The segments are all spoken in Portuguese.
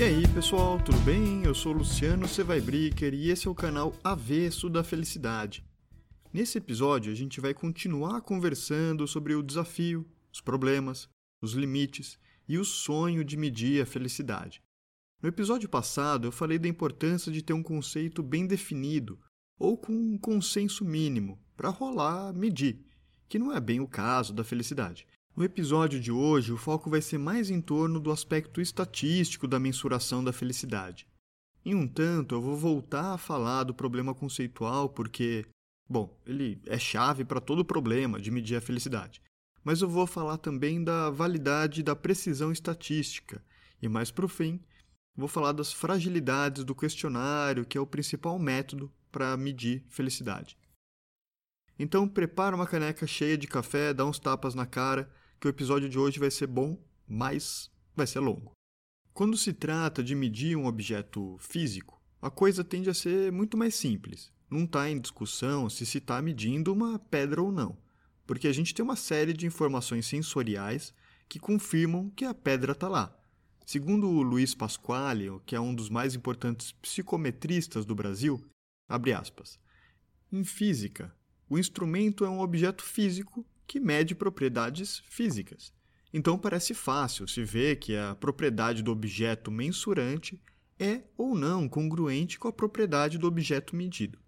E aí pessoal, tudo bem? Eu sou Luciano Sevaibricker e esse é o canal Avesso da Felicidade. Nesse episódio a gente vai continuar conversando sobre o desafio, os problemas, os limites e o sonho de medir a felicidade. No episódio passado eu falei da importância de ter um conceito bem definido ou com um consenso mínimo para rolar medir, que não é bem o caso da felicidade. No episódio de hoje, o foco vai ser mais em torno do aspecto estatístico da mensuração da felicidade. Em um tanto, eu vou voltar a falar do problema conceitual porque, bom, ele é chave para todo problema de medir a felicidade. Mas eu vou falar também da validade da precisão estatística e, mais para o fim, vou falar das fragilidades do questionário, que é o principal método para medir felicidade. Então, prepara uma caneca cheia de café, dá uns tapas na cara que o episódio de hoje vai ser bom, mas vai ser longo. Quando se trata de medir um objeto físico, a coisa tende a ser muito mais simples. Não está em discussão se se está medindo uma pedra ou não, porque a gente tem uma série de informações sensoriais que confirmam que a pedra está lá. Segundo o Luiz Pasquale, que é um dos mais importantes psicometristas do Brasil, abre aspas, em física, o instrumento é um objeto físico que mede propriedades físicas. Então parece fácil se ver que a propriedade do objeto mensurante é ou não congruente com a propriedade do objeto medido.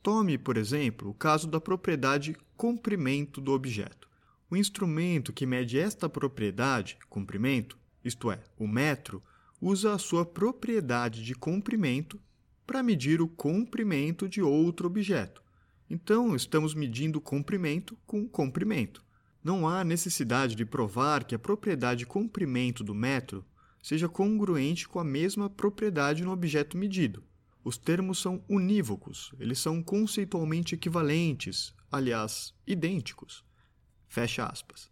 Tome, por exemplo, o caso da propriedade comprimento do objeto. O instrumento que mede esta propriedade, comprimento, isto é, o metro, usa a sua propriedade de comprimento para medir o comprimento de outro objeto. Então, estamos medindo comprimento com comprimento. Não há necessidade de provar que a propriedade comprimento do metro seja congruente com a mesma propriedade no objeto medido. Os termos são unívocos, eles são conceitualmente equivalentes, aliás, idênticos. Fecha aspas.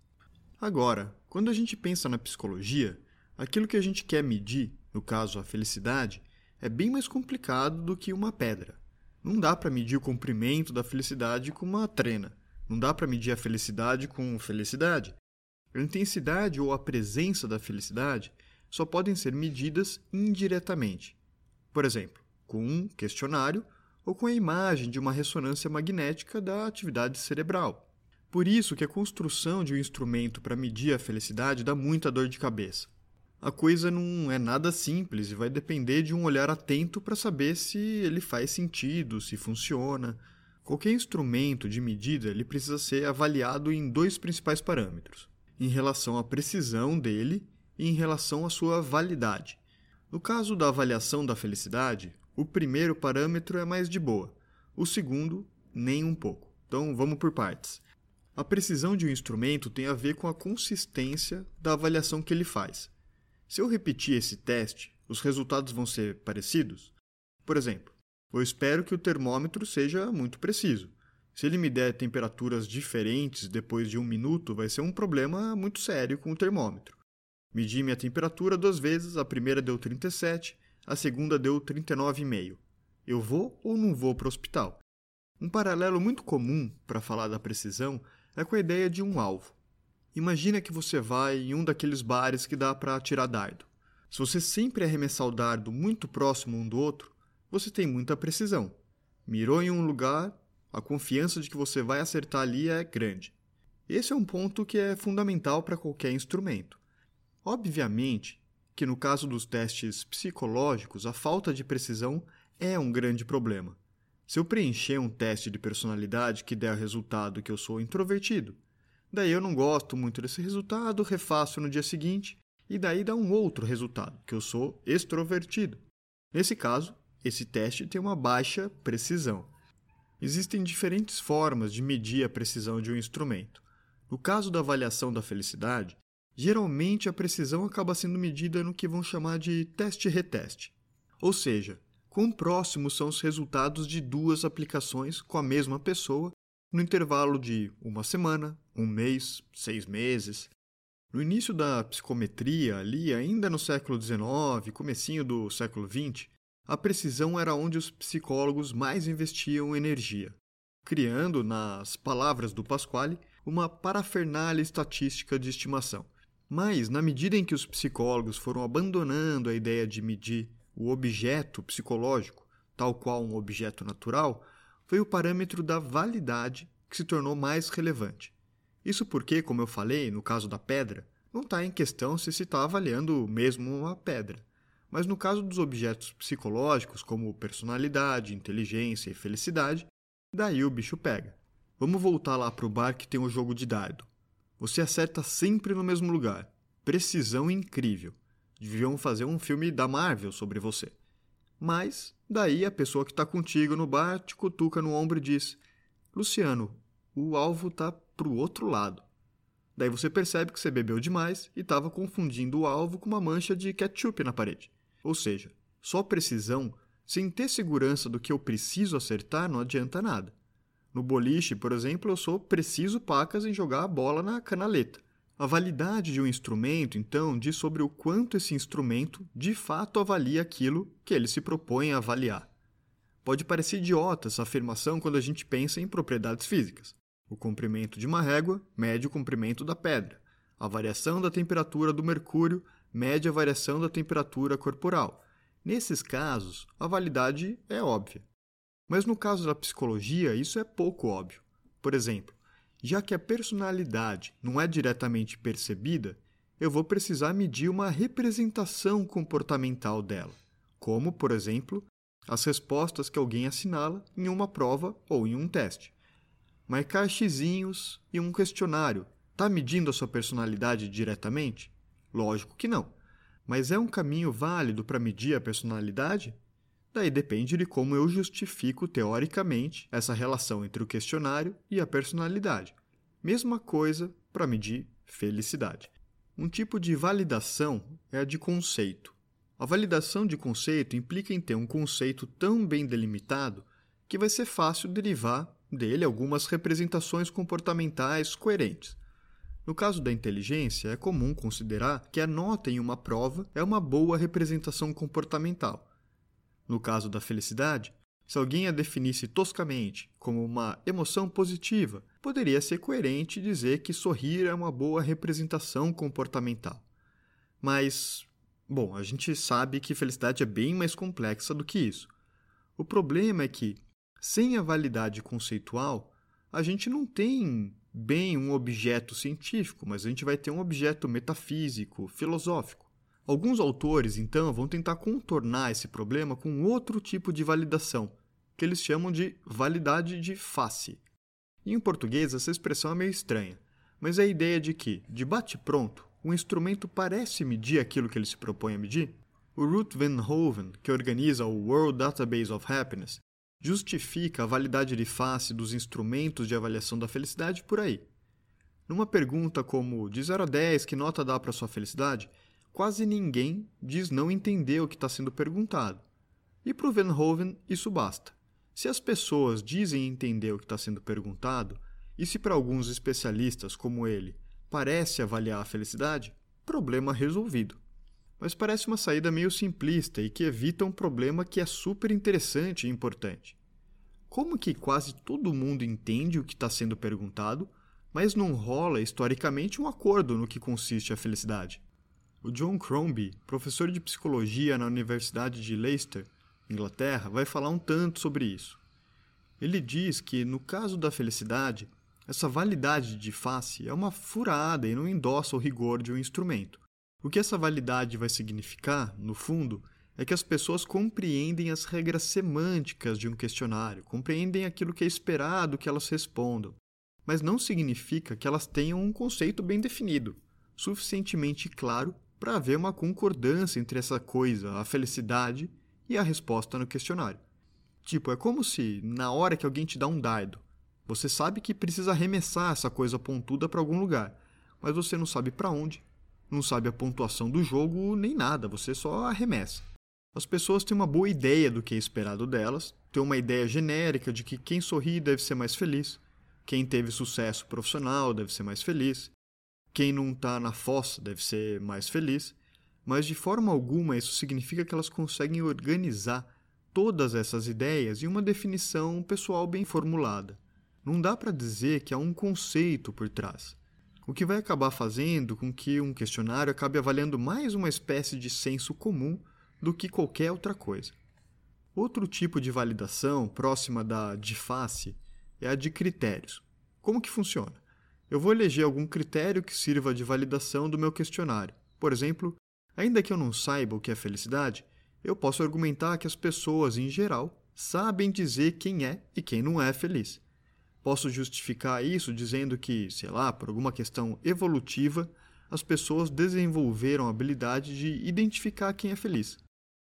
Agora, quando a gente pensa na psicologia, aquilo que a gente quer medir, no caso a felicidade, é bem mais complicado do que uma pedra. Não dá para medir o comprimento da felicidade com uma trena. Não dá para medir a felicidade com felicidade. A intensidade ou a presença da felicidade só podem ser medidas indiretamente. Por exemplo, com um questionário ou com a imagem de uma ressonância magnética da atividade cerebral. Por isso que a construção de um instrumento para medir a felicidade dá muita dor de cabeça a coisa não é nada simples e vai depender de um olhar atento para saber se ele faz sentido, se funciona. Qualquer instrumento de medida ele precisa ser avaliado em dois principais parâmetros: em relação à precisão dele e em relação à sua validade. No caso da avaliação da felicidade, o primeiro parâmetro é mais de boa, o segundo, nem um pouco. Então vamos por partes. A precisão de um instrumento tem a ver com a consistência da avaliação que ele faz. Se eu repetir esse teste, os resultados vão ser parecidos? Por exemplo, eu espero que o termômetro seja muito preciso. Se ele me der temperaturas diferentes depois de um minuto, vai ser um problema muito sério com o termômetro. Medi minha temperatura duas vezes, a primeira deu 37, a segunda deu 39,5. Eu vou ou não vou para o hospital? Um paralelo muito comum para falar da precisão é com a ideia de um alvo. Imagina que você vai em um daqueles bares que dá para tirar dardo. Se você sempre arremessar o dardo muito próximo um do outro, você tem muita precisão. Mirou em um lugar, a confiança de que você vai acertar ali é grande. Esse é um ponto que é fundamental para qualquer instrumento. Obviamente que no caso dos testes psicológicos, a falta de precisão é um grande problema. Se eu preencher um teste de personalidade que der o resultado que eu sou introvertido, Daí eu não gosto muito desse resultado, refaço no dia seguinte e daí dá um outro resultado, que eu sou extrovertido. Nesse caso, esse teste tem uma baixa precisão. Existem diferentes formas de medir a precisão de um instrumento. No caso da avaliação da felicidade, geralmente a precisão acaba sendo medida no que vão chamar de teste-reteste. Ou seja, quão próximos são os resultados de duas aplicações com a mesma pessoa no intervalo de uma semana, um mês, seis meses. No início da psicometria, ali ainda no século XIX, comecinho do século XX, a precisão era onde os psicólogos mais investiam energia. criando, nas palavras do Pasquale, uma parafernália estatística de estimação. Mas, na medida em que os psicólogos foram abandonando a ideia de medir o objeto psicológico, tal qual um objeto natural, foi o parâmetro da validade que se tornou mais relevante. Isso porque, como eu falei, no caso da pedra, não está em questão se se está avaliando mesmo uma pedra. Mas no caso dos objetos psicológicos, como personalidade, inteligência e felicidade, daí o bicho pega. Vamos voltar lá para o bar que tem o jogo de dardo. Você acerta sempre no mesmo lugar. Precisão incrível. Deviam fazer um filme da Marvel sobre você. Mas, daí a pessoa que está contigo no bar te cutuca no ombro e diz: Luciano, o alvo está para o outro lado. Daí você percebe que você bebeu demais e estava confundindo o alvo com uma mancha de ketchup na parede. Ou seja, só precisão, sem ter segurança do que eu preciso acertar, não adianta nada. No boliche, por exemplo, eu sou preciso pacas em jogar a bola na canaleta. A validade de um instrumento, então, diz sobre o quanto esse instrumento de fato avalia aquilo que ele se propõe a avaliar. Pode parecer idiota essa afirmação quando a gente pensa em propriedades físicas. O comprimento de uma régua mede o comprimento da pedra. A variação da temperatura do mercúrio mede a variação da temperatura corporal. Nesses casos, a validade é óbvia. Mas no caso da psicologia, isso é pouco óbvio. Por exemplo, já que a personalidade não é diretamente percebida, eu vou precisar medir uma representação comportamental dela, como, por exemplo, as respostas que alguém assinala em uma prova ou em um teste marcar xizinhos e um questionário. Está medindo a sua personalidade diretamente? Lógico que não. Mas é um caminho válido para medir a personalidade? Daí depende de como eu justifico teoricamente essa relação entre o questionário e a personalidade. Mesma coisa para medir felicidade. Um tipo de validação é a de conceito. A validação de conceito implica em ter um conceito tão bem delimitado que vai ser fácil derivar dele algumas representações comportamentais coerentes. No caso da inteligência, é comum considerar que a nota em uma prova é uma boa representação comportamental. No caso da felicidade, se alguém a definisse toscamente como uma emoção positiva, poderia ser coerente dizer que sorrir é uma boa representação comportamental. Mas, bom, a gente sabe que felicidade é bem mais complexa do que isso. O problema é que, sem a validade conceitual, a gente não tem bem um objeto científico, mas a gente vai ter um objeto metafísico, filosófico. Alguns autores, então, vão tentar contornar esse problema com outro tipo de validação, que eles chamam de validade de face. em português, essa expressão é meio estranha, mas é a ideia de que, de bate-pronto, o instrumento parece medir aquilo que ele se propõe a medir. O Ruth Van Hoven, que organiza o World Database of Happiness, justifica a validade de face dos instrumentos de avaliação da felicidade por aí. Numa pergunta como de 0 a 10, que nota dá para sua felicidade? Quase ninguém diz não entender o que está sendo perguntado. E para o Van Hoven, isso basta. Se as pessoas dizem entender o que está sendo perguntado, e se para alguns especialistas como ele parece avaliar a felicidade, problema resolvido. Mas parece uma saída meio simplista e que evita um problema que é super interessante e importante. Como que quase todo mundo entende o que está sendo perguntado, mas não rola historicamente um acordo no que consiste a felicidade? O John Crombie, professor de psicologia na Universidade de Leicester, Inglaterra, vai falar um tanto sobre isso. Ele diz que, no caso da felicidade, essa validade de face é uma furada e não endossa o rigor de um instrumento. O que essa validade vai significar, no fundo, é que as pessoas compreendem as regras semânticas de um questionário, compreendem aquilo que é esperado que elas respondam, mas não significa que elas tenham um conceito bem definido, suficientemente claro para haver uma concordância entre essa coisa, a felicidade, e a resposta no questionário. Tipo, é como se, na hora que alguém te dá um dardo, você sabe que precisa arremessar essa coisa pontuda para algum lugar, mas você não sabe para onde não sabe a pontuação do jogo nem nada, você só arremessa. As pessoas têm uma boa ideia do que é esperado delas, têm uma ideia genérica de que quem sorri deve ser mais feliz, quem teve sucesso profissional deve ser mais feliz, quem não está na fossa deve ser mais feliz, mas de forma alguma isso significa que elas conseguem organizar todas essas ideias em uma definição pessoal bem formulada. não dá para dizer que há um conceito por trás. O que vai acabar fazendo com que um questionário acabe avaliando mais uma espécie de senso comum do que qualquer outra coisa. Outro tipo de validação, próxima da de face, é a de critérios. Como que funciona? Eu vou eleger algum critério que sirva de validação do meu questionário. Por exemplo, ainda que eu não saiba o que é felicidade, eu posso argumentar que as pessoas, em geral, sabem dizer quem é e quem não é feliz. Posso justificar isso dizendo que, sei lá, por alguma questão evolutiva, as pessoas desenvolveram a habilidade de identificar quem é feliz.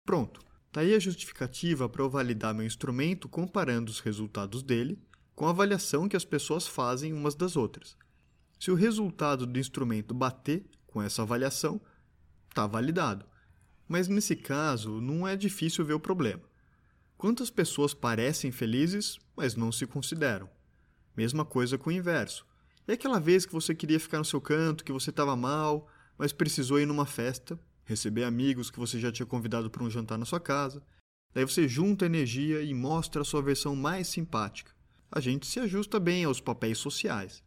Pronto, está aí a justificativa para eu validar meu instrumento comparando os resultados dele com a avaliação que as pessoas fazem umas das outras. Se o resultado do instrumento bater com essa avaliação, está validado. Mas nesse caso, não é difícil ver o problema. Quantas pessoas parecem felizes, mas não se consideram? Mesma coisa com o inverso. É aquela vez que você queria ficar no seu canto, que você estava mal, mas precisou ir numa festa, receber amigos que você já tinha convidado para um jantar na sua casa. Daí você junta energia e mostra a sua versão mais simpática. A gente se ajusta bem aos papéis sociais.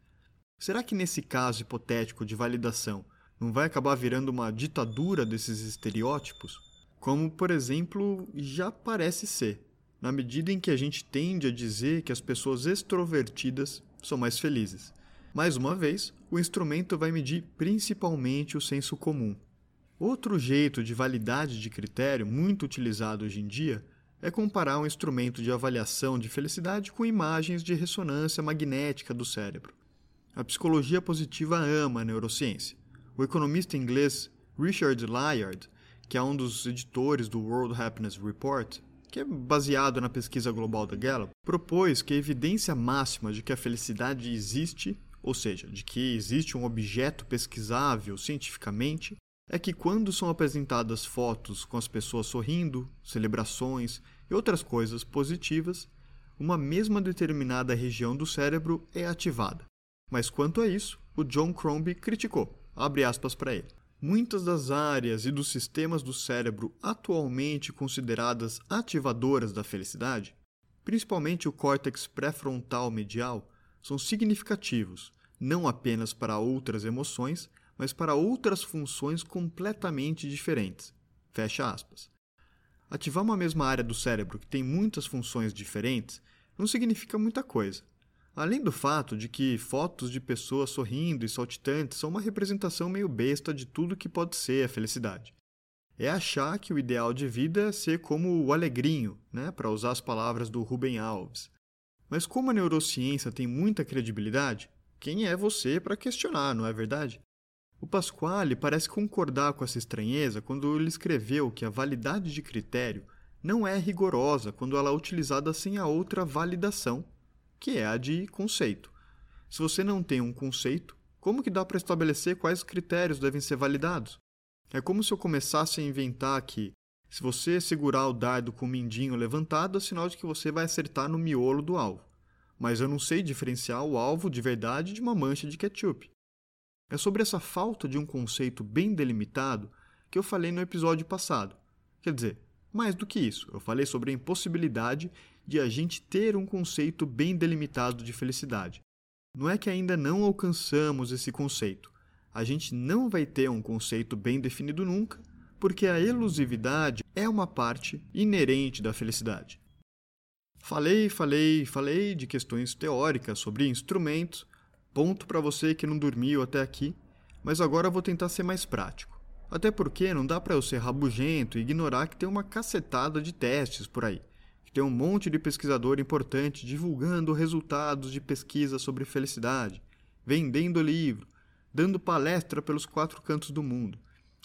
Será que nesse caso hipotético de validação não vai acabar virando uma ditadura desses estereótipos? Como, por exemplo, já parece ser, na medida em que a gente tende a dizer que as pessoas extrovertidas são mais felizes. Mais uma vez, o instrumento vai medir principalmente o senso comum. Outro jeito de validade de critério muito utilizado hoje em dia é comparar um instrumento de avaliação de felicidade com imagens de ressonância magnética do cérebro. A psicologia positiva ama a neurociência. O economista inglês Richard Layard, que é um dos editores do World Happiness Report, que é baseado na pesquisa global da Gallup, propôs que a evidência máxima de que a felicidade existe, ou seja, de que existe um objeto pesquisável cientificamente, é que quando são apresentadas fotos com as pessoas sorrindo, celebrações e outras coisas positivas, uma mesma determinada região do cérebro é ativada. Mas quanto a isso, o John Crombie criticou. Abre aspas para ele. Muitas das áreas e dos sistemas do cérebro atualmente consideradas ativadoras da felicidade, principalmente o córtex pré-frontal medial, são significativos, não apenas para outras emoções, mas para outras funções completamente diferentes. Fecha aspas. Ativar uma mesma área do cérebro que tem muitas funções diferentes não significa muita coisa. Além do fato de que fotos de pessoas sorrindo e saltitantes são uma representação meio besta de tudo que pode ser a felicidade. É achar que o ideal de vida é ser como o alegrinho, né, para usar as palavras do Rubem Alves. Mas como a neurociência tem muita credibilidade, quem é você para questionar, não é verdade? O Pasquale parece concordar com essa estranheza quando ele escreveu que a validade de critério não é rigorosa quando ela é utilizada sem a outra validação, que é a de conceito. Se você não tem um conceito, como que dá para estabelecer quais critérios devem ser validados? É como se eu começasse a inventar que, se você segurar o dardo com o mindinho levantado, é sinal de que você vai acertar no miolo do alvo. Mas eu não sei diferenciar o alvo de verdade de uma mancha de ketchup. É sobre essa falta de um conceito bem delimitado que eu falei no episódio passado. Quer dizer, mais do que isso, eu falei sobre a impossibilidade de a gente ter um conceito bem delimitado de felicidade. Não é que ainda não alcançamos esse conceito. A gente não vai ter um conceito bem definido nunca, porque a elusividade é uma parte inerente da felicidade. Falei, falei, falei de questões teóricas sobre instrumentos, ponto para você que não dormiu até aqui, mas agora vou tentar ser mais prático. Até porque não dá para eu ser rabugento e ignorar que tem uma cacetada de testes por aí tem um monte de pesquisador importante divulgando resultados de pesquisa sobre felicidade, vendendo livro, dando palestra pelos quatro cantos do mundo.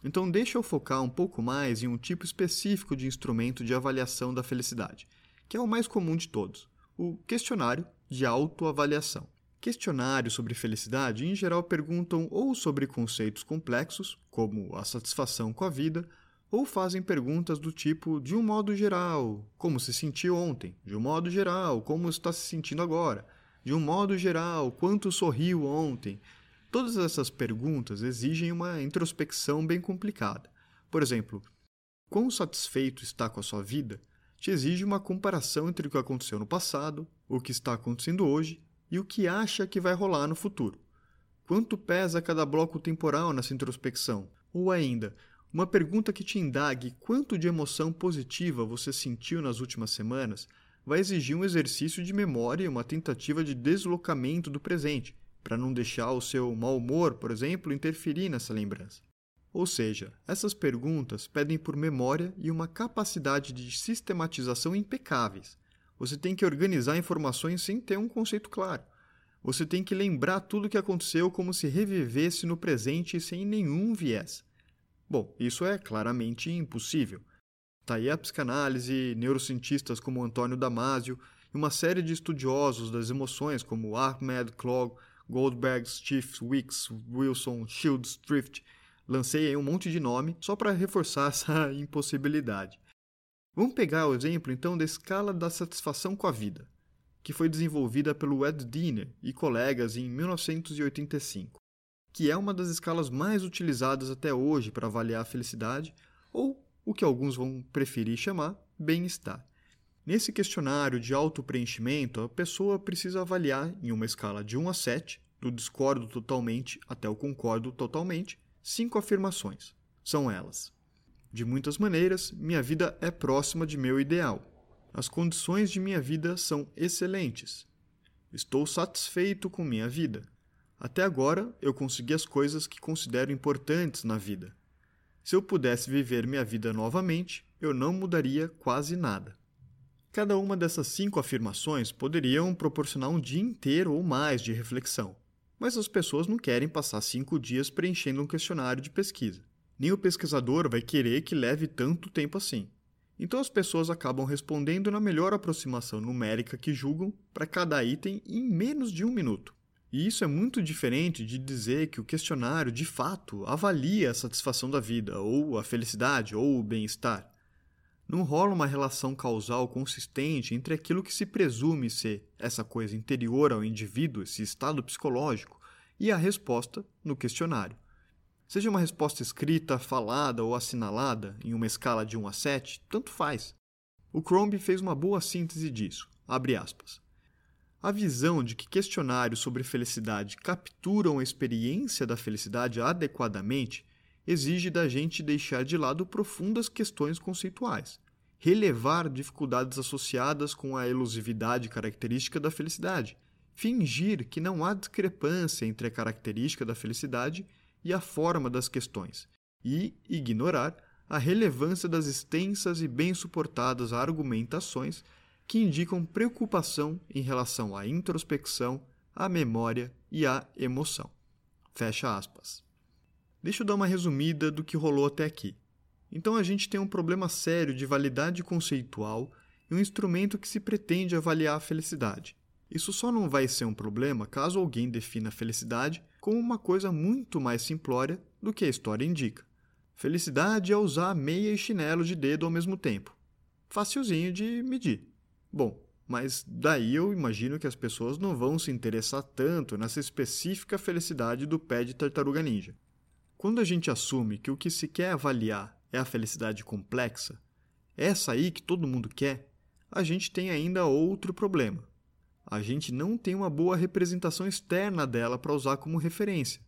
Então, deixa eu focar um pouco mais em um tipo específico de instrumento de avaliação da felicidade, que é o mais comum de todos, o questionário de autoavaliação. Questionários sobre felicidade, em geral, perguntam ou sobre conceitos complexos, como a satisfação com a vida, ou fazem perguntas do tipo de um modo geral, como se sentiu ontem, de um modo geral, como está se sentindo agora, de um modo geral, quanto sorriu ontem. Todas essas perguntas exigem uma introspecção bem complicada. Por exemplo, quão satisfeito está com a sua vida te exige uma comparação entre o que aconteceu no passado, o que está acontecendo hoje e o que acha que vai rolar no futuro. Quanto pesa cada bloco temporal nessa introspecção? Ou ainda, uma pergunta que te indague quanto de emoção positiva você sentiu nas últimas semanas vai exigir um exercício de memória e uma tentativa de deslocamento do presente, para não deixar o seu mau humor, por exemplo, interferir nessa lembrança. Ou seja, essas perguntas pedem por memória e uma capacidade de sistematização impecáveis. Você tem que organizar informações sem ter um conceito claro. Você tem que lembrar tudo o que aconteceu como se revivesse no presente sem nenhum viés. Bom, isso é claramente impossível. Está aí a psicanálise, neurocientistas como Antônio Damasio e uma série de estudiosos das emoções como Ahmed Klog, Goldberg, Steve Wicks, Wilson, Shields, Drift. Lancei aí um monte de nome só para reforçar essa impossibilidade. Vamos pegar o exemplo então da escala da satisfação com a vida, que foi desenvolvida pelo Ed Diener e colegas em 1985, que é uma das escalas mais utilizadas até hoje para avaliar a felicidade ou o que alguns vão preferir chamar bem-estar. Nesse questionário de auto-preenchimento, a pessoa precisa avaliar em uma escala de 1 a 7, do discordo totalmente até o concordo totalmente, cinco afirmações. São elas: De muitas maneiras, minha vida é próxima de meu ideal. As condições de minha vida são excelentes. Estou satisfeito com minha vida. Até agora, eu consegui as coisas que considero importantes na vida. Se eu pudesse viver minha vida novamente, eu não mudaria quase nada. Cada uma dessas cinco afirmações poderiam proporcionar um dia inteiro ou mais de reflexão, mas as pessoas não querem passar cinco dias preenchendo um questionário de pesquisa. Nem o pesquisador vai querer que leve tanto tempo assim. Então as pessoas acabam respondendo na melhor aproximação numérica que julgam para cada item em menos de um minuto. E isso é muito diferente de dizer que o questionário, de fato, avalia a satisfação da vida, ou a felicidade, ou o bem-estar. Não rola uma relação causal consistente entre aquilo que se presume ser essa coisa interior ao indivíduo, esse estado psicológico, e a resposta no questionário. Seja uma resposta escrita, falada ou assinalada, em uma escala de 1 a 7, tanto faz. O Crombie fez uma boa síntese disso. Abre aspas. A visão de que questionários sobre felicidade capturam a experiência da felicidade adequadamente exige da gente deixar de lado profundas questões conceituais, relevar dificuldades associadas com a elusividade característica da felicidade, fingir que não há discrepância entre a característica da felicidade e a forma das questões, e ignorar a relevância das extensas e bem suportadas argumentações que indicam preocupação em relação à introspecção, à memória e à emoção. Fecha aspas. Deixa eu dar uma resumida do que rolou até aqui. Então a gente tem um problema sério de validade conceitual e um instrumento que se pretende avaliar a felicidade. Isso só não vai ser um problema caso alguém defina a felicidade como uma coisa muito mais simplória do que a história indica. Felicidade é usar meia e chinelo de dedo ao mesmo tempo. Facilzinho de medir. Bom, mas daí eu imagino que as pessoas não vão se interessar tanto nessa específica felicidade do pé de tartaruga ninja. Quando a gente assume que o que se quer avaliar é a felicidade complexa, essa aí que todo mundo quer, a gente tem ainda outro problema. A gente não tem uma boa representação externa dela para usar como referência.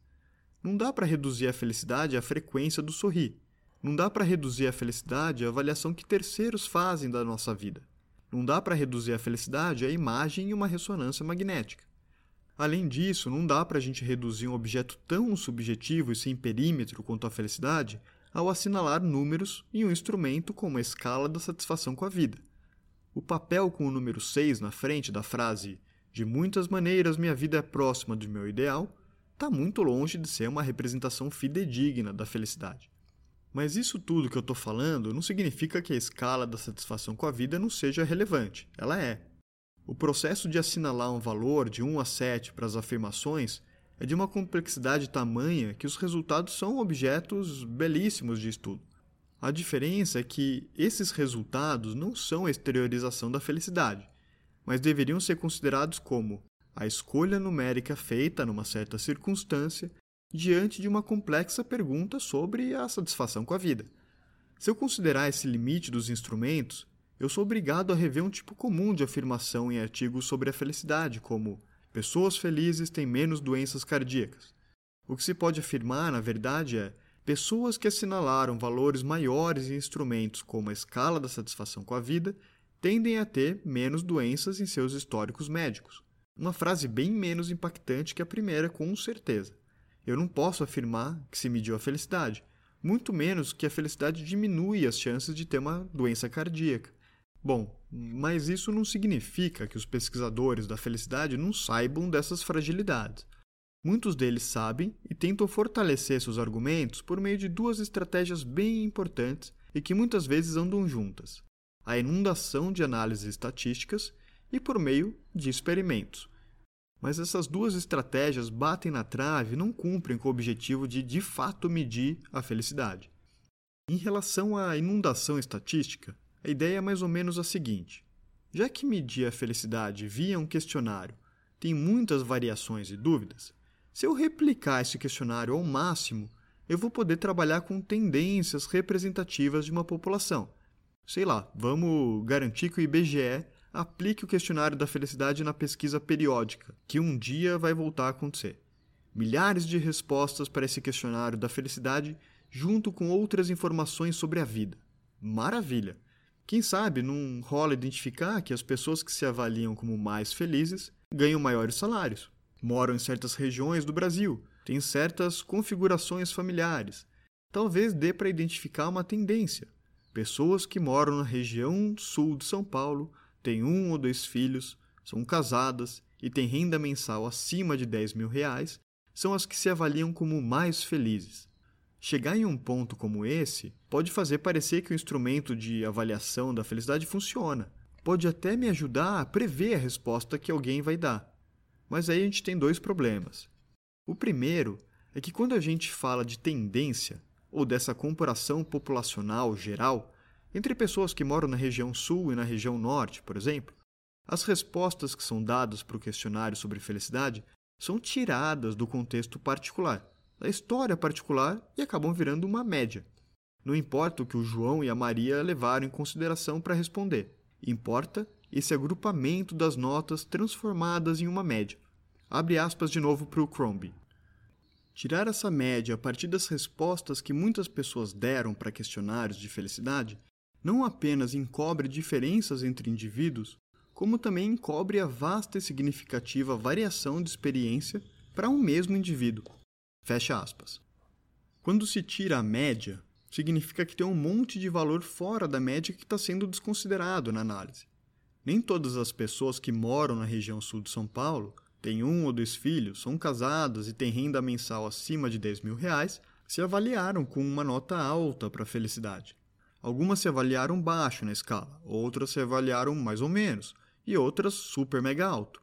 Não dá para reduzir a felicidade à frequência do sorrir. Não dá para reduzir a felicidade à avaliação que terceiros fazem da nossa vida. Não dá para reduzir a felicidade à imagem e uma ressonância magnética. Além disso, não dá para a gente reduzir um objeto tão subjetivo e sem perímetro quanto a felicidade ao assinalar números em um instrumento como a escala da satisfação com a vida. O papel com o número 6 na frente da frase de muitas maneiras minha vida é próxima do meu ideal está muito longe de ser uma representação fidedigna da felicidade. Mas isso tudo que eu estou falando não significa que a escala da satisfação com a vida não seja relevante. Ela é. O processo de assinalar um valor de 1 a 7 para as afirmações é de uma complexidade tamanha que os resultados são objetos belíssimos de estudo. A diferença é que esses resultados não são a exteriorização da felicidade, mas deveriam ser considerados como a escolha numérica feita numa certa circunstância diante de uma complexa pergunta sobre a satisfação com a vida. Se eu considerar esse limite dos instrumentos, eu sou obrigado a rever um tipo comum de afirmação em artigos sobre a felicidade, como Pessoas felizes têm menos doenças cardíacas. O que se pode afirmar, na verdade, é pessoas que assinalaram valores maiores em instrumentos como a escala da satisfação com a vida tendem a ter menos doenças em seus históricos médicos. Uma frase bem menos impactante que a primeira, com certeza. Eu não posso afirmar que se mediu a felicidade, muito menos que a felicidade diminui as chances de ter uma doença cardíaca. Bom, mas isso não significa que os pesquisadores da felicidade não saibam dessas fragilidades. Muitos deles sabem e tentam fortalecer seus argumentos por meio de duas estratégias bem importantes e que muitas vezes andam juntas: a inundação de análises estatísticas e por meio de experimentos. Mas essas duas estratégias batem na trave e não cumprem com o objetivo de de fato medir a felicidade. Em relação à inundação estatística, a ideia é mais ou menos a seguinte: já que medir a felicidade via um questionário tem muitas variações e dúvidas, se eu replicar esse questionário ao máximo, eu vou poder trabalhar com tendências representativas de uma população. Sei lá, vamos garantir que o IBGE aplique o questionário da felicidade na pesquisa periódica, que um dia vai voltar a acontecer. Milhares de respostas para esse questionário da felicidade, junto com outras informações sobre a vida. Maravilha! Quem sabe não rola identificar que as pessoas que se avaliam como mais felizes ganham maiores salários moram em certas regiões do Brasil, têm certas configurações familiares. Talvez dê para identificar uma tendência. Pessoas que moram na região sul de São Paulo têm um ou dois filhos, são casadas e têm renda mensal acima de 10 mil reais, são as que se avaliam como mais felizes. Chegar em um ponto como esse pode fazer parecer que o instrumento de avaliação da felicidade funciona. Pode até me ajudar a prever a resposta que alguém vai dar. Mas aí a gente tem dois problemas. O primeiro é que quando a gente fala de tendência, ou dessa comparação populacional geral, entre pessoas que moram na região sul e na região norte, por exemplo, as respostas que são dadas para o questionário sobre felicidade são tiradas do contexto particular, da história particular e acabam virando uma média. Não importa o que o João e a Maria levaram em consideração para responder, importa esse agrupamento das notas transformadas em uma média. Abre aspas de novo para o Crombie. Tirar essa média a partir das respostas que muitas pessoas deram para questionários de felicidade não apenas encobre diferenças entre indivíduos, como também encobre a vasta e significativa variação de experiência para um mesmo indivíduo. Fecha aspas. Quando se tira a média, significa que tem um monte de valor fora da média que está sendo desconsiderado na análise. Nem todas as pessoas que moram na região sul de São Paulo têm um ou dois filhos, são casadas e têm renda mensal acima de 10 mil reais, se avaliaram com uma nota alta para a felicidade. Algumas se avaliaram baixo na escala, outras se avaliaram mais ou menos, e outras super mega alto.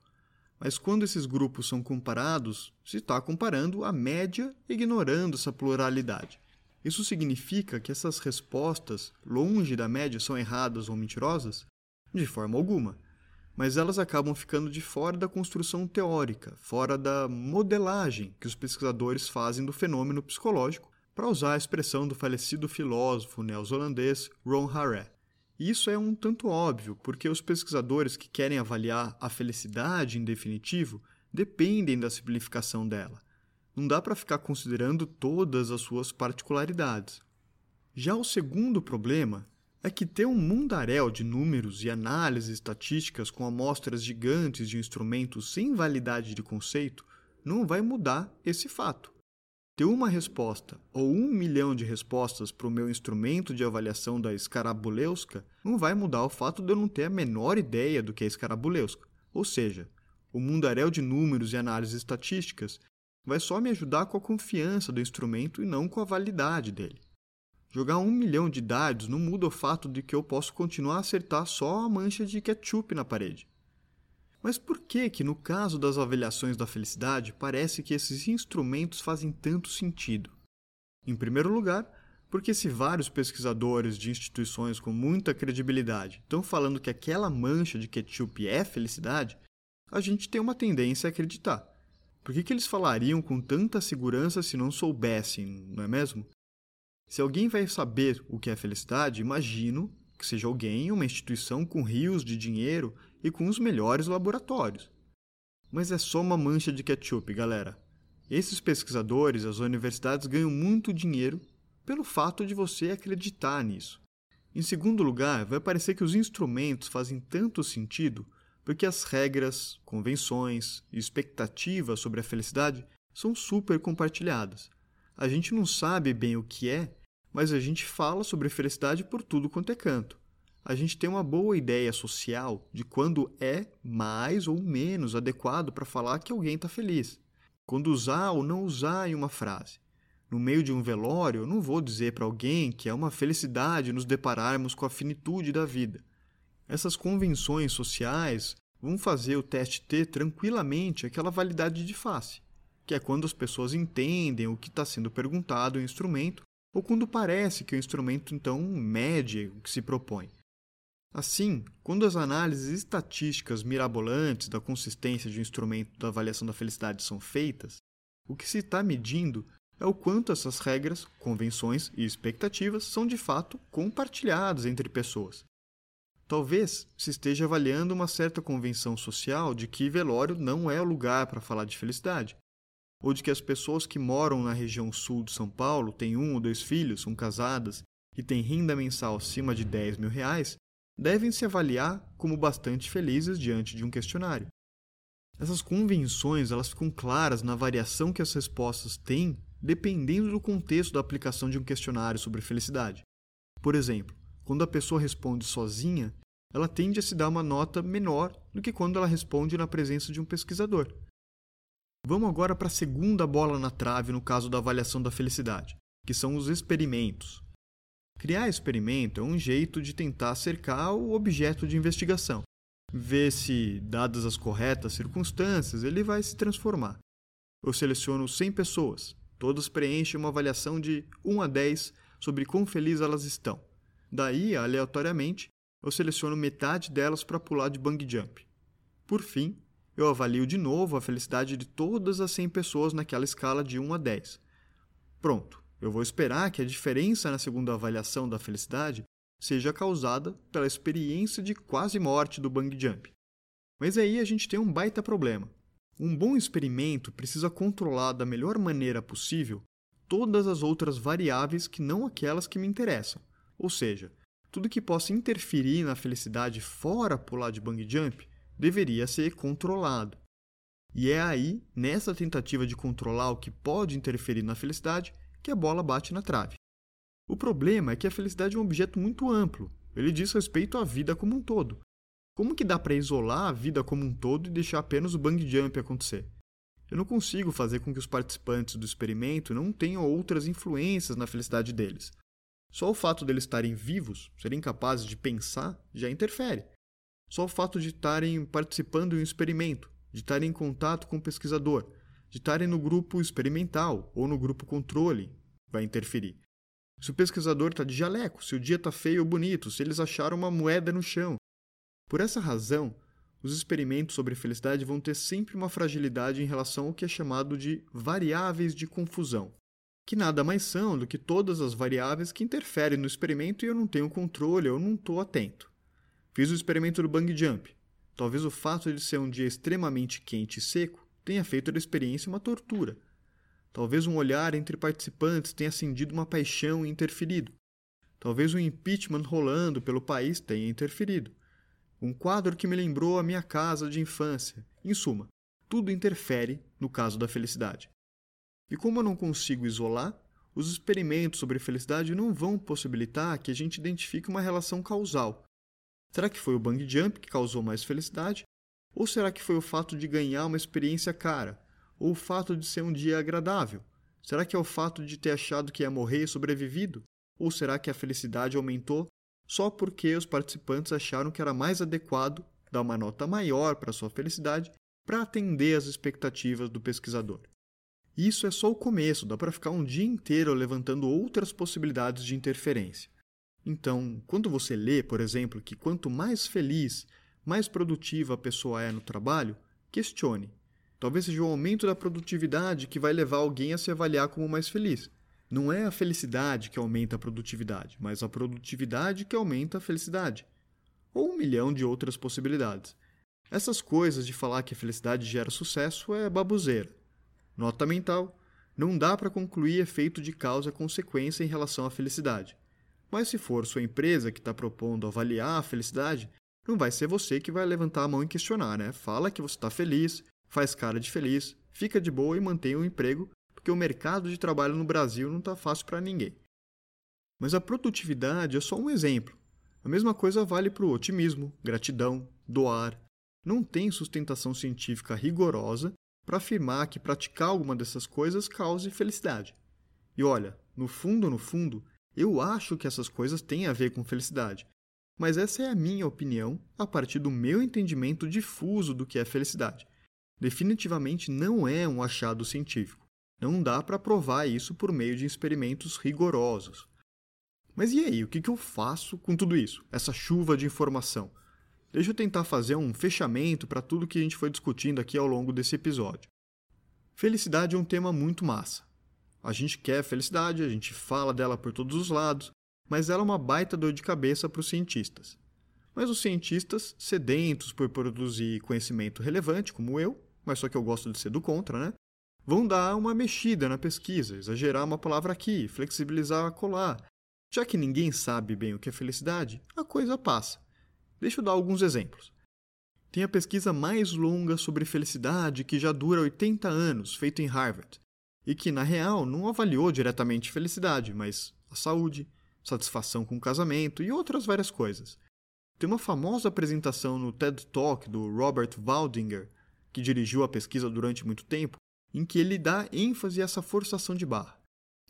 Mas quando esses grupos são comparados, se está comparando a média ignorando essa pluralidade. Isso significa que essas respostas, longe da média, são erradas ou mentirosas? De forma alguma. Mas elas acabam ficando de fora da construção teórica, fora da modelagem que os pesquisadores fazem do fenômeno psicológico, para usar a expressão do falecido filósofo neozelandês Ron Harré. E isso é um tanto óbvio, porque os pesquisadores que querem avaliar a felicidade em definitivo dependem da simplificação dela. Não dá para ficar considerando todas as suas particularidades. Já o segundo problema é que ter um mundaréu de números e análises estatísticas com amostras gigantes de instrumentos sem validade de conceito não vai mudar esse fato. Ter uma resposta ou um milhão de respostas para o meu instrumento de avaliação da escarabuleuska não vai mudar o fato de eu não ter a menor ideia do que é escarabuleuska. Ou seja, o mundaréu de números e análises estatísticas vai só me ajudar com a confiança do instrumento e não com a validade dele. Jogar um milhão de dados não muda o fato de que eu posso continuar a acertar só a mancha de ketchup na parede. Mas por que que no caso das avaliações da felicidade parece que esses instrumentos fazem tanto sentido? Em primeiro lugar, porque se vários pesquisadores de instituições com muita credibilidade estão falando que aquela mancha de ketchup é felicidade, a gente tem uma tendência a acreditar. Por que, que eles falariam com tanta segurança se não soubessem, não é mesmo? Se alguém vai saber o que é felicidade, imagino que seja alguém, uma instituição com rios de dinheiro e com os melhores laboratórios. Mas é só uma mancha de ketchup, galera. Esses pesquisadores, as universidades ganham muito dinheiro pelo fato de você acreditar nisso. Em segundo lugar, vai parecer que os instrumentos fazem tanto sentido porque as regras, convenções e expectativas sobre a felicidade são super compartilhadas. A gente não sabe bem o que é, mas a gente fala sobre felicidade por tudo quanto é canto. A gente tem uma boa ideia social de quando é mais ou menos adequado para falar que alguém está feliz. Quando usar ou não usar em uma frase. No meio de um velório, eu não vou dizer para alguém que é uma felicidade nos depararmos com a finitude da vida. Essas convenções sociais vão fazer o teste ter tranquilamente aquela validade de face, que é quando as pessoas entendem o que está sendo perguntado ao instrumento ou quando parece que o instrumento então mede o que se propõe. Assim, quando as análises estatísticas mirabolantes da consistência de um instrumento da avaliação da felicidade são feitas, o que se está medindo é o quanto essas regras, convenções e expectativas são de fato compartilhadas entre pessoas. Talvez se esteja avaliando uma certa convenção social de que velório não é o lugar para falar de felicidade, ou de que as pessoas que moram na região sul de São Paulo têm um ou dois filhos, são casadas e têm renda mensal acima de 10 mil reais, devem se avaliar como bastante felizes diante de um questionário. Essas convenções elas ficam claras na variação que as respostas têm dependendo do contexto da aplicação de um questionário sobre felicidade. Por exemplo, quando a pessoa responde sozinha, ela tende a se dar uma nota menor do que quando ela responde na presença de um pesquisador. Vamos agora para a segunda bola na trave no caso da avaliação da felicidade, que são os experimentos. Criar experimento é um jeito de tentar cercar o objeto de investigação, ver se, dadas as corretas circunstâncias, ele vai se transformar. Eu seleciono 100 pessoas, Todas preenchem uma avaliação de 1 a 10 sobre quão felizes elas estão. Daí, aleatoriamente, eu seleciono metade delas para pular de bang jump. Por fim, eu avalio de novo a felicidade de todas as 100 pessoas naquela escala de 1 a 10. Pronto, eu vou esperar que a diferença na segunda avaliação da felicidade seja causada pela experiência de quase morte do bang jump. Mas aí a gente tem um baita problema. Um bom experimento precisa controlar da melhor maneira possível todas as outras variáveis que não aquelas que me interessam. Ou seja, tudo que possa interferir na felicidade fora pular de bang jump deveria ser controlado. E é aí, nessa tentativa de controlar o que pode interferir na felicidade, que a bola bate na trave. O problema é que a felicidade é um objeto muito amplo. Ele diz respeito à vida como um todo. Como que dá para isolar a vida como um todo e deixar apenas o bang jump acontecer? Eu não consigo fazer com que os participantes do experimento não tenham outras influências na felicidade deles. Só o fato deles estarem vivos, serem capazes de pensar, já interfere. Só o fato de estarem participando de um experimento, de estarem em contato com o pesquisador, de estarem no grupo experimental ou no grupo controle, vai interferir. Se o pesquisador está de jaleco, se o dia está feio ou bonito, se eles acharam uma moeda no chão, por essa razão, os experimentos sobre felicidade vão ter sempre uma fragilidade em relação ao que é chamado de variáveis de confusão, que nada mais são do que todas as variáveis que interferem no experimento e eu não tenho controle, eu não estou atento. Fiz o experimento do bang jump. Talvez o fato de ser um dia extremamente quente e seco tenha feito da experiência uma tortura. Talvez um olhar entre participantes tenha acendido uma paixão e interferido. Talvez um impeachment rolando pelo país tenha interferido. Um quadro que me lembrou a minha casa de infância. Em suma, tudo interfere no caso da felicidade. E como eu não consigo isolar, os experimentos sobre felicidade não vão possibilitar que a gente identifique uma relação causal. Será que foi o bang jump que causou mais felicidade? Ou será que foi o fato de ganhar uma experiência cara? Ou o fato de ser um dia agradável? Será que é o fato de ter achado que ia morrer e sobrevivido? Ou será que a felicidade aumentou só porque os participantes acharam que era mais adequado dar uma nota maior para sua felicidade para atender às expectativas do pesquisador. Isso é só o começo, dá para ficar um dia inteiro levantando outras possibilidades de interferência. Então, quando você lê, por exemplo, que quanto mais feliz, mais produtiva a pessoa é no trabalho, questione. Talvez seja o aumento da produtividade que vai levar alguém a se avaliar como mais feliz. Não é a felicidade que aumenta a produtividade, mas a produtividade que aumenta a felicidade. Ou um milhão de outras possibilidades. Essas coisas de falar que a felicidade gera sucesso é baboseira. Nota mental: não dá para concluir efeito de causa e consequência em relação à felicidade. Mas se for sua empresa que está propondo avaliar a felicidade, não vai ser você que vai levantar a mão e questionar, né? Fala que você está feliz, faz cara de feliz, fica de boa e mantém o emprego, porque o mercado de trabalho no Brasil não está fácil para ninguém. Mas a produtividade é só um exemplo. A mesma coisa vale para o otimismo, gratidão, doar. Não tem sustentação científica rigorosa para afirmar que praticar alguma dessas coisas cause felicidade. E olha, no fundo, no fundo, eu acho que essas coisas têm a ver com felicidade. Mas essa é a minha opinião a partir do meu entendimento difuso do que é felicidade. Definitivamente não é um achado científico. Não dá para provar isso por meio de experimentos rigorosos. Mas e aí, o que, eu faço com tudo isso? Essa chuva de informação? Deixa eu tentar fazer um fechamento para tudo que a gente foi discutindo aqui ao longo desse episódio. Felicidade é um tema muito massa. A gente quer felicidade, a gente fala dela por todos os lados, mas ela é uma baita dor de cabeça para os cientistas. Mas os cientistas, sedentos por produzir conhecimento relevante, como eu, mas só que eu gosto de ser do contra, né? Vão dar uma mexida na pesquisa, exagerar uma palavra aqui, flexibilizar colar, já que ninguém sabe bem o que é felicidade, a coisa passa. Deixa eu dar alguns exemplos. Tem a pesquisa mais longa sobre felicidade que já dura 80 anos, feita em Harvard, e que, na real, não avaliou diretamente felicidade, mas a saúde, satisfação com o casamento e outras várias coisas. Tem uma famosa apresentação no TED Talk do Robert Waldinger, que dirigiu a pesquisa durante muito tempo, em que ele dá ênfase a essa forçação de barra.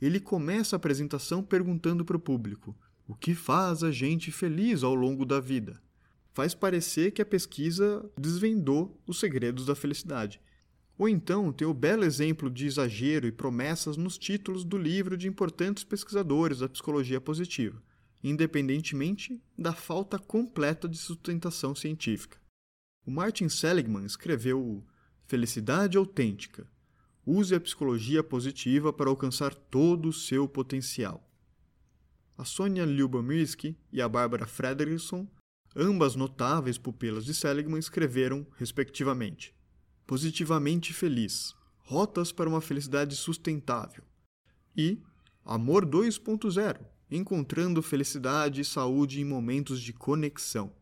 Ele começa a apresentação perguntando para o público: o que faz a gente feliz ao longo da vida? Faz parecer que a pesquisa desvendou os segredos da felicidade. Ou então tem o belo exemplo de exagero e promessas nos títulos do livro de importantes pesquisadores da psicologia positiva, independentemente da falta completa de sustentação científica. O Martin Seligman escreveu Felicidade Autêntica, Use a psicologia positiva para alcançar todo o seu potencial. A Sonia Lyubomirsky e a Barbara Fredrickson, ambas notáveis pupilas de Seligman, escreveram, respectivamente, Positivamente Feliz Rotas para uma Felicidade Sustentável e Amor 2.0 Encontrando felicidade e saúde em momentos de conexão.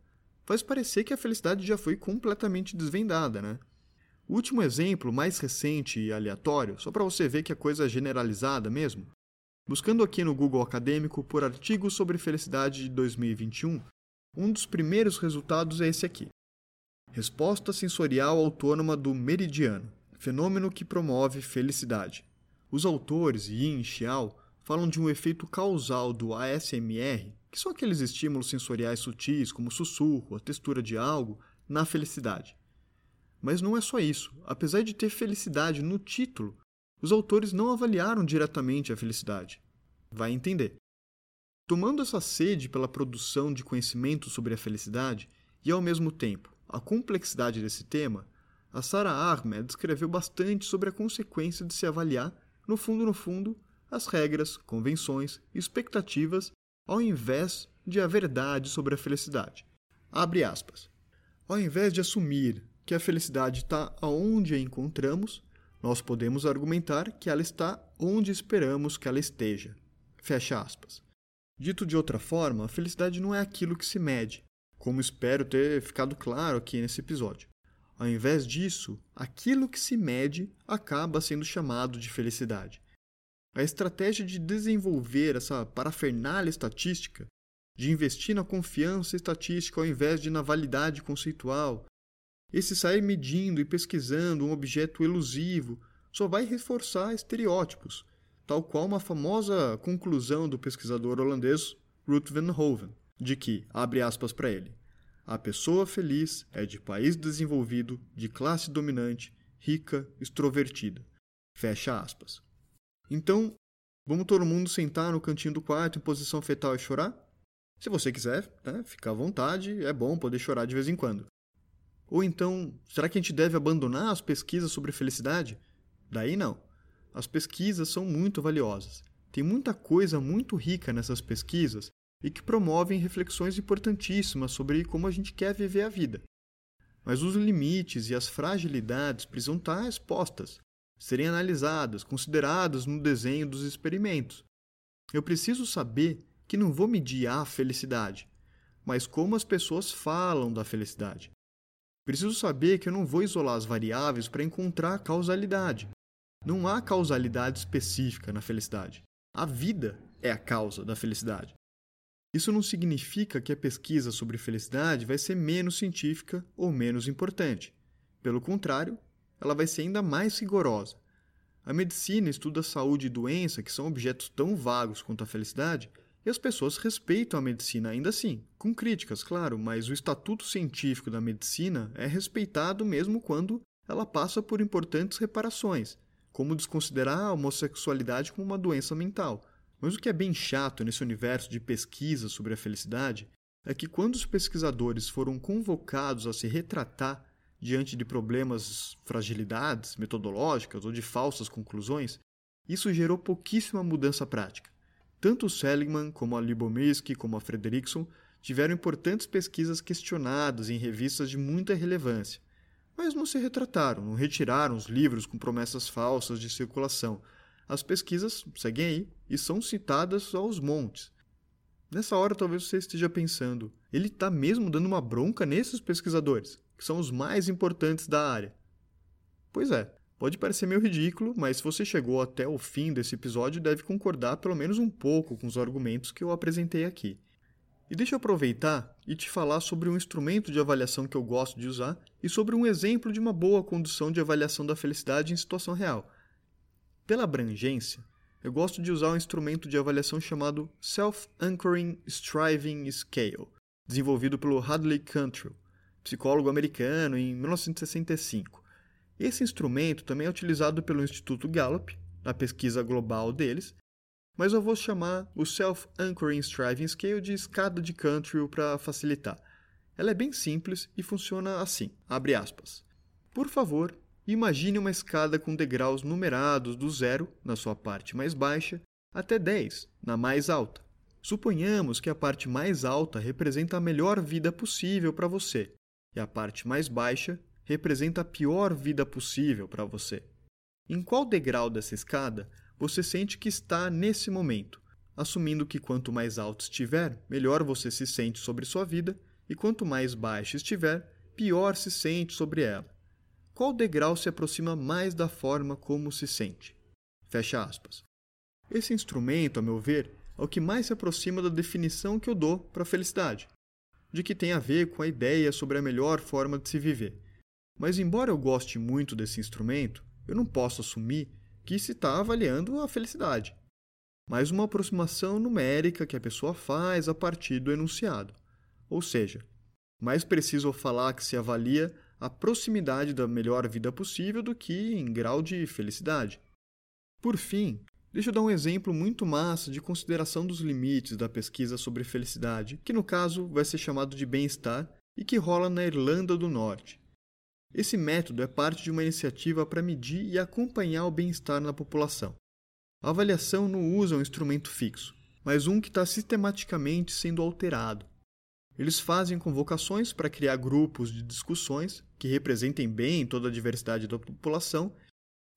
Faz parecer que a felicidade já foi completamente desvendada, né? O último exemplo, mais recente e aleatório, só para você ver que a coisa é generalizada mesmo. Buscando aqui no Google Acadêmico por artigos sobre felicidade de 2021, um dos primeiros resultados é esse aqui. Resposta sensorial autônoma do meridiano, fenômeno que promove felicidade. Os autores Yin e Xiao falam de um efeito causal do ASMR, que são aqueles estímulos sensoriais sutis como o sussurro, a textura de algo, na felicidade. Mas não é só isso. Apesar de ter felicidade no título, os autores não avaliaram diretamente a felicidade. Vai entender. Tomando essa sede pela produção de conhecimento sobre a felicidade e, ao mesmo tempo, a complexidade desse tema, a Sarah Ahmed escreveu bastante sobre a consequência de se avaliar, no fundo no fundo, as regras, convenções expectativas ao invés de a verdade sobre a felicidade. Abre aspas. Ao invés de assumir que a felicidade está aonde a encontramos, nós podemos argumentar que ela está onde esperamos que ela esteja. Fecha aspas. Dito de outra forma, a felicidade não é aquilo que se mede, como espero ter ficado claro aqui nesse episódio. Ao invés disso, aquilo que se mede acaba sendo chamado de felicidade. A estratégia de desenvolver essa parafernália estatística, de investir na confiança estatística ao invés de na validade conceitual, esse sair medindo e pesquisando um objeto elusivo só vai reforçar estereótipos, tal qual uma famosa conclusão do pesquisador holandês Ruth van Hoven, de que, abre aspas para ele, a pessoa feliz é de país desenvolvido, de classe dominante, rica, extrovertida. Fecha aspas. Então, vamos todo mundo sentar no cantinho do quarto em posição fetal e chorar? Se você quiser, né, fica à vontade, é bom poder chorar de vez em quando. Ou então, será que a gente deve abandonar as pesquisas sobre felicidade? Daí não. As pesquisas são muito valiosas. Tem muita coisa muito rica nessas pesquisas e que promovem reflexões importantíssimas sobre como a gente quer viver a vida. mas os limites e as fragilidades precisam estar expostas, serem analisadas, consideradas no desenho dos experimentos. Eu preciso saber que não vou medir a felicidade, mas como as pessoas falam da felicidade. Preciso saber que eu não vou isolar as variáveis para encontrar causalidade. Não há causalidade específica na felicidade. A vida é a causa da felicidade. Isso não significa que a pesquisa sobre felicidade vai ser menos científica ou menos importante. Pelo contrário, ela vai ser ainda mais rigorosa. A medicina estuda saúde e doença, que são objetos tão vagos quanto a felicidade, e as pessoas respeitam a medicina ainda assim, com críticas, claro, mas o estatuto científico da medicina é respeitado mesmo quando ela passa por importantes reparações, como desconsiderar a homossexualidade como uma doença mental mas o que é bem chato nesse universo de pesquisa sobre a felicidade é que quando os pesquisadores foram convocados a se retratar diante de problemas, fragilidades metodológicas ou de falsas conclusões, isso gerou pouquíssima mudança prática. Tanto Seligman, como a Libomirsky, como a Frederickson tiveram importantes pesquisas questionadas em revistas de muita relevância, mas não se retrataram, não retiraram os livros com promessas falsas de circulação, as pesquisas seguem aí e são citadas aos montes. Nessa hora, talvez você esteja pensando: ele está mesmo dando uma bronca nesses pesquisadores, que são os mais importantes da área. Pois é, pode parecer meio ridículo, mas se você chegou até o fim desse episódio, deve concordar pelo menos um pouco com os argumentos que eu apresentei aqui. E deixa eu aproveitar e te falar sobre um instrumento de avaliação que eu gosto de usar e sobre um exemplo de uma boa condução de avaliação da felicidade em situação real, pela abrangência, eu gosto de usar um instrumento de avaliação chamado Self-Anchoring Striving Scale, desenvolvido pelo Hadley Cantrell, psicólogo americano, em 1965. Esse instrumento também é utilizado pelo Instituto Gallup, na pesquisa global deles, mas eu vou chamar o Self-Anchoring Striving Scale de escada de Cantrell para facilitar. Ela é bem simples e funciona assim, abre aspas. Por favor, Imagine uma escada com degraus numerados do zero, na sua parte mais baixa, até 10, na mais alta. Suponhamos que a parte mais alta representa a melhor vida possível para você e a parte mais baixa representa a pior vida possível para você. Em qual degrau dessa escada você sente que está nesse momento, assumindo que quanto mais alto estiver, melhor você se sente sobre sua vida, e quanto mais baixo estiver, pior se sente sobre ela qual degrau se aproxima mais da forma como se sente. Fecha aspas. Esse instrumento, a meu ver, é o que mais se aproxima da definição que eu dou para a felicidade, de que tem a ver com a ideia sobre a melhor forma de se viver. Mas, embora eu goste muito desse instrumento, eu não posso assumir que se está avaliando a felicidade, mas uma aproximação numérica que a pessoa faz a partir do enunciado. Ou seja, mais preciso falar que se avalia a proximidade da melhor vida possível do que em grau de felicidade. Por fim, deixa eu dar um exemplo muito massa de consideração dos limites da pesquisa sobre felicidade, que no caso vai ser chamado de bem-estar e que rola na Irlanda do Norte. Esse método é parte de uma iniciativa para medir e acompanhar o bem-estar na população. A avaliação não usa um instrumento fixo, mas um que está sistematicamente sendo alterado. Eles fazem convocações para criar grupos de discussões que representem bem toda a diversidade da população.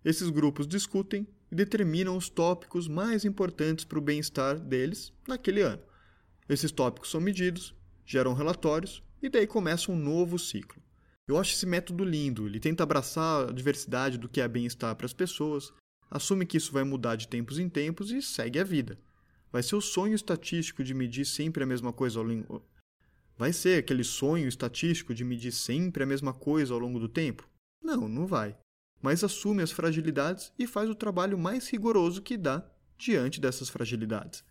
Esses grupos discutem e determinam os tópicos mais importantes para o bem-estar deles naquele ano. Esses tópicos são medidos, geram relatórios e daí começa um novo ciclo. Eu acho esse método lindo, ele tenta abraçar a diversidade do que é bem-estar para as pessoas, assume que isso vai mudar de tempos em tempos e segue a vida. Vai ser o sonho estatístico de medir sempre a mesma coisa ao Vai ser aquele sonho estatístico de medir sempre a mesma coisa ao longo do tempo? Não, não vai. Mas assume as fragilidades e faz o trabalho mais rigoroso que dá diante dessas fragilidades.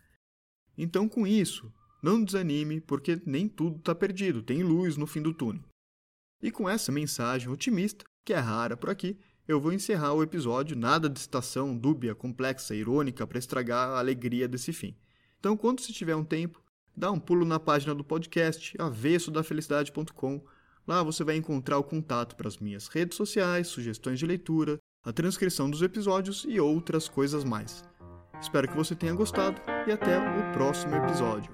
Então, com isso, não desanime, porque nem tudo está perdido, tem luz no fim do túnel. E com essa mensagem otimista, que é rara por aqui, eu vou encerrar o episódio, nada de citação dúbia, complexa, irônica para estragar a alegria desse fim. Então, quando se tiver um tempo, dá um pulo na página do podcast avessodafelicidade.com. Lá você vai encontrar o contato para as minhas redes sociais, sugestões de leitura, a transcrição dos episódios e outras coisas mais. Espero que você tenha gostado e até o próximo episódio.